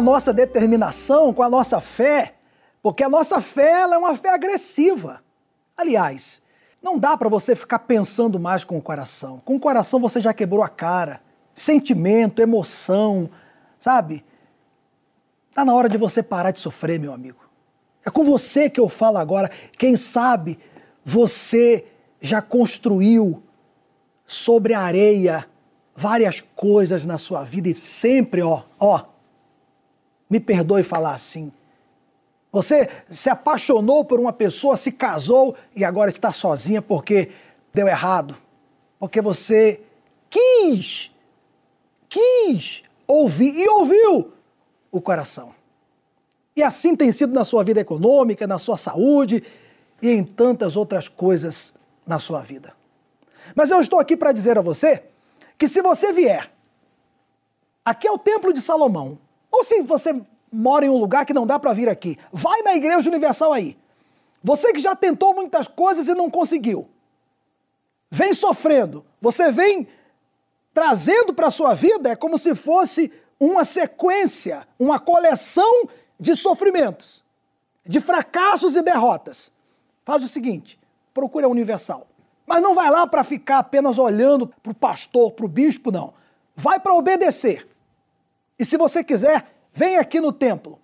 S14: a
S13: nossa determinação, com a nossa fé, porque a nossa fé é uma fé agressiva. Aliás, não dá para você ficar pensando mais com o coração. Com o coração você já quebrou a cara. Sentimento, emoção, sabe? Está na hora de você parar de sofrer, meu amigo. É com você que eu falo agora. Quem sabe você já construiu sobre a areia várias coisas na sua vida e sempre, ó, ó, me perdoe falar assim. Você se apaixonou por uma pessoa, se casou e agora está sozinha porque deu errado. Porque você quis, quis ouvir e ouviu o coração. E assim tem sido na sua vida econômica, na sua saúde e em tantas outras coisas na sua vida. Mas eu estou aqui para dizer a você que se você vier aqui ao Templo de Salomão, ou se você mora em um lugar que não dá para vir aqui, vai na Igreja Universal aí. Você que já tentou muitas coisas e não conseguiu, vem sofrendo, você vem trazendo para a sua vida, é como se fosse uma sequência, uma coleção de sofrimentos, de fracassos e derrotas. Faz o seguinte: procure a Universal. Mas não vai lá para ficar apenas olhando para o pastor, para o bispo, não. Vai para obedecer. E se você quiser, vem aqui no templo.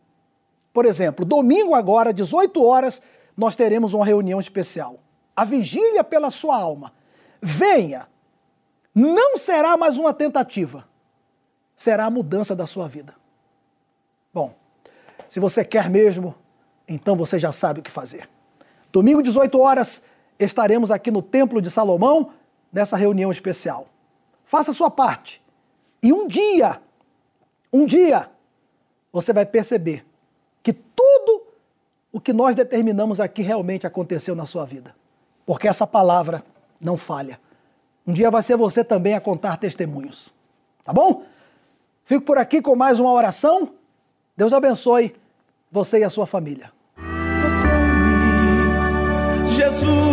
S13: Por exemplo, domingo agora, 18 horas, nós teremos uma reunião especial. A vigília pela sua alma. Venha. Não será mais uma tentativa. Será a mudança da sua vida. Bom, se você quer mesmo, então você já sabe o que fazer. Domingo, 18 horas, estaremos aqui no Templo de Salomão, nessa reunião especial. Faça sua parte. E um dia, um dia, você vai perceber que tudo o que nós determinamos aqui realmente aconteceu na sua vida. Porque essa palavra não falha. Um dia vai ser você também a contar testemunhos. Tá bom? Fico por aqui com mais uma oração. Deus abençoe você e a sua família.
S14: Jesus